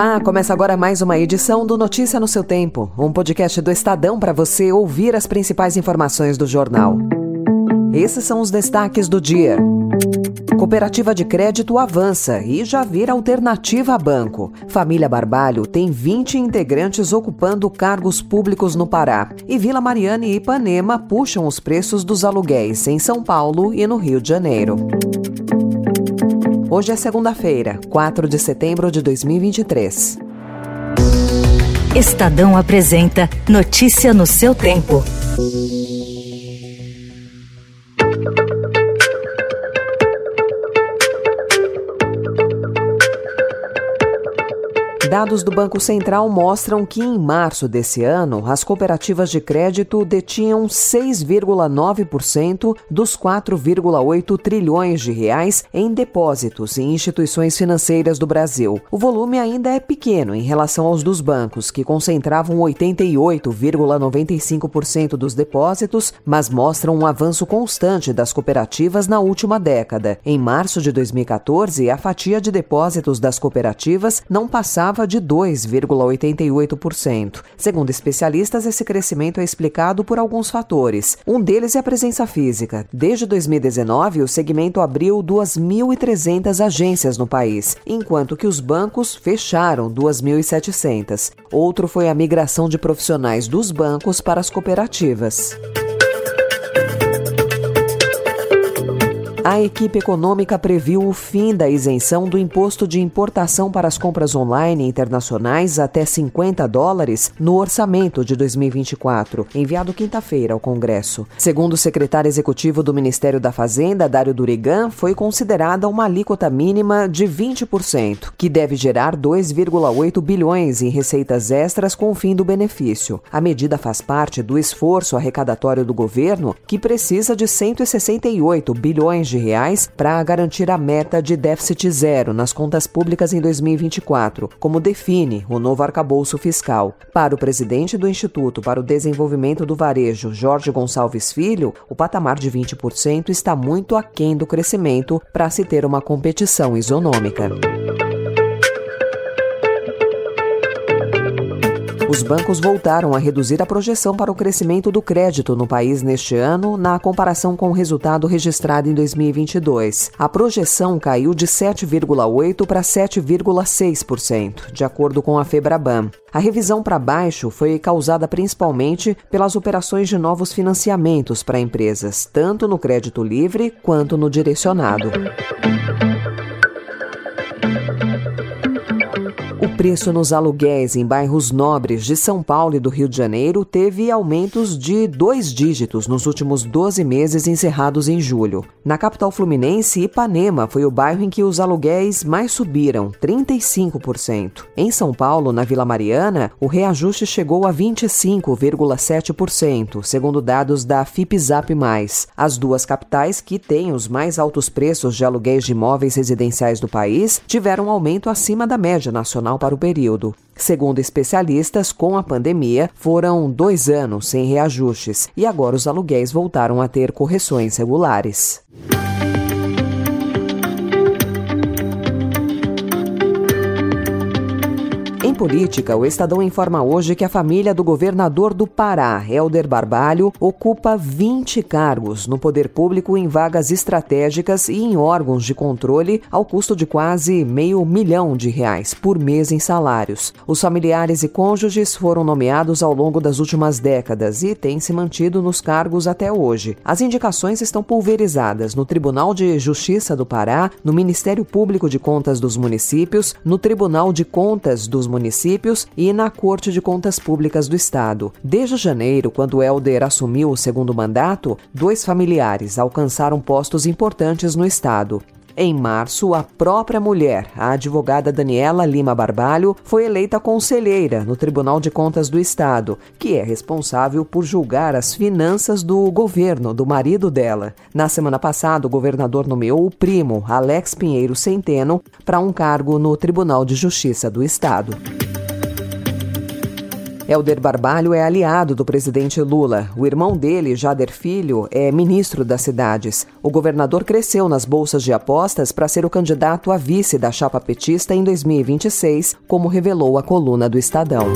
Olá, começa agora mais uma edição do Notícia no seu Tempo, um podcast do Estadão para você ouvir as principais informações do jornal. Esses são os destaques do dia. Cooperativa de crédito avança e já vira alternativa a banco. Família Barbalho tem 20 integrantes ocupando cargos públicos no Pará. E Vila Mariana e Ipanema puxam os preços dos aluguéis em São Paulo e no Rio de Janeiro. Hoje é segunda-feira, 4 de setembro de 2023. Estadão apresenta Notícia no seu tempo. Dados do Banco Central mostram que em março desse ano, as cooperativas de crédito detinham 6,9% dos 4,8 trilhões de reais em depósitos em instituições financeiras do Brasil. O volume ainda é pequeno em relação aos dos bancos, que concentravam 88,95% dos depósitos, mas mostram um avanço constante das cooperativas na última década. Em março de 2014, a fatia de depósitos das cooperativas não passava de 2,88%. Segundo especialistas, esse crescimento é explicado por alguns fatores. Um deles é a presença física. Desde 2019, o segmento abriu 2.300 agências no país, enquanto que os bancos fecharam 2.700. Outro foi a migração de profissionais dos bancos para as cooperativas. A equipe econômica previu o fim da isenção do imposto de importação para as compras online internacionais até 50 dólares no orçamento de 2024, enviado quinta-feira ao Congresso. Segundo o secretário executivo do Ministério da Fazenda, Dário Durigan, foi considerada uma alíquota mínima de 20%, que deve gerar 2,8 bilhões em receitas extras com o fim do benefício. A medida faz parte do esforço arrecadatório do governo, que precisa de 168 bilhões de reais para garantir a meta de déficit zero nas contas públicas em 2024, como define o novo arcabouço fiscal. Para o presidente do Instituto para o Desenvolvimento do Varejo, Jorge Gonçalves Filho, o patamar de 20% está muito aquém do crescimento para se ter uma competição isonômica. Os bancos voltaram a reduzir a projeção para o crescimento do crédito no país neste ano, na comparação com o resultado registrado em 2022. A projeção caiu de 7,8% para 7,6%, de acordo com a Febraban. A revisão para baixo foi causada principalmente pelas operações de novos financiamentos para empresas, tanto no crédito livre quanto no direcionado. Preço nos aluguéis em bairros nobres de São Paulo e do Rio de Janeiro teve aumentos de dois dígitos nos últimos 12 meses encerrados em julho. Na capital fluminense, Ipanema foi o bairro em que os aluguéis mais subiram, 35%. Em São Paulo, na Vila Mariana, o reajuste chegou a 25,7%, segundo dados da FIPZAP+. As duas capitais que têm os mais altos preços de aluguéis de imóveis residenciais do país tiveram um aumento acima da média nacional para o período. Segundo especialistas, com a pandemia, foram dois anos sem reajustes e agora os aluguéis voltaram a ter correções regulares. Política, o Estadão informa hoje que a família do governador do Pará, Helder Barbalho, ocupa 20 cargos no poder público em vagas estratégicas e em órgãos de controle, ao custo de quase meio milhão de reais por mês em salários. Os familiares e cônjuges foram nomeados ao longo das últimas décadas e têm se mantido nos cargos até hoje. As indicações estão pulverizadas no Tribunal de Justiça do Pará, no Ministério Público de Contas dos Municípios, no Tribunal de Contas dos Municípios municípios e na Corte de Contas Públicas do Estado. Desde janeiro, quando Helder assumiu o segundo mandato, dois familiares alcançaram postos importantes no Estado. Em março, a própria mulher, a advogada Daniela Lima Barbalho, foi eleita conselheira no Tribunal de Contas do Estado, que é responsável por julgar as finanças do governo do marido dela. Na semana passada, o governador nomeou o primo, Alex Pinheiro Centeno, para um cargo no Tribunal de Justiça do Estado. Helder Barbalho é aliado do presidente Lula. O irmão dele, Jader Filho, é ministro das cidades. O governador cresceu nas bolsas de apostas para ser o candidato a vice da chapa petista em 2026, como revelou a coluna do Estadão.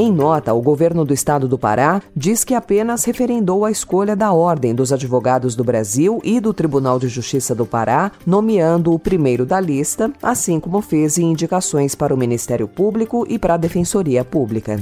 Em nota, o governo do estado do Pará diz que apenas referendou a escolha da Ordem dos Advogados do Brasil e do Tribunal de Justiça do Pará, nomeando o primeiro da lista, assim como fez em indicações para o Ministério Público e para a Defensoria Pública.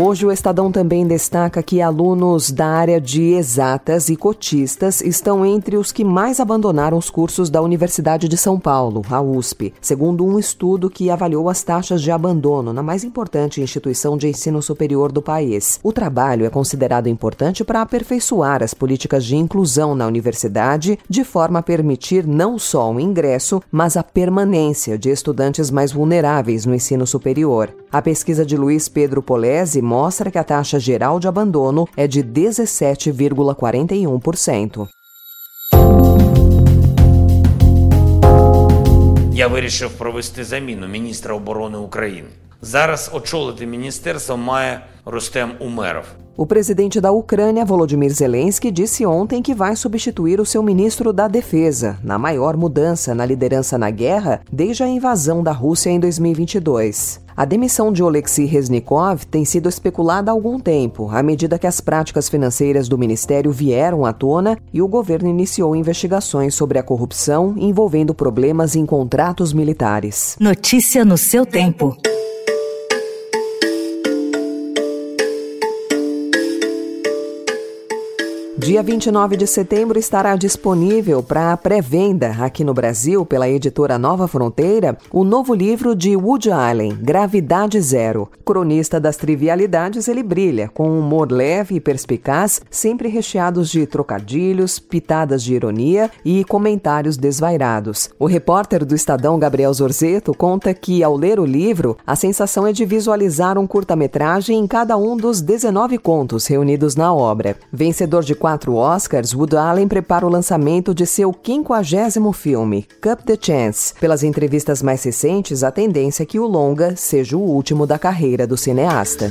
Hoje o Estadão também destaca que alunos da área de exatas e cotistas estão entre os que mais abandonaram os cursos da Universidade de São Paulo, a USP, segundo um estudo que avaliou as taxas de abandono na mais importante instituição de ensino superior do país. O trabalho é considerado importante para aperfeiçoar as políticas de inclusão na universidade, de forma a permitir não só o ingresso, mas a permanência de estudantes mais vulneráveis no ensino superior. A pesquisa de Luiz Pedro Polese mostra que a taxa geral de abandono é de 17,41%. Я вирішив провести заміну міністра оборони України. Зараз очолити міністерство має Рустем Умеров. O presidente da Ucrânia, Volodymyr Zelensky, disse ontem que vai substituir o seu ministro da Defesa, na maior mudança na liderança na guerra desde a invasão da Rússia em 2022. A demissão de Oleksiy Reznikov tem sido especulada há algum tempo, à medida que as práticas financeiras do ministério vieram à tona e o governo iniciou investigações sobre a corrupção envolvendo problemas em contratos militares. Notícia no seu tempo. Dia 29 de setembro estará disponível para pré-venda aqui no Brasil pela editora Nova Fronteira o novo livro de Woody Allen, Gravidade Zero. Cronista das trivialidades, ele brilha com um humor leve e perspicaz, sempre recheados de trocadilhos, pitadas de ironia e comentários desvairados. O repórter do Estadão Gabriel Zorzeto conta que ao ler o livro, a sensação é de visualizar um curta-metragem em cada um dos 19 contos reunidos na obra. Vencedor de quatro Oscars, Wood Allen prepara o lançamento de seu quinquagésimo filme, Cup the Chance. Pelas entrevistas mais recentes, a tendência é que o longa seja o último da carreira do cineasta.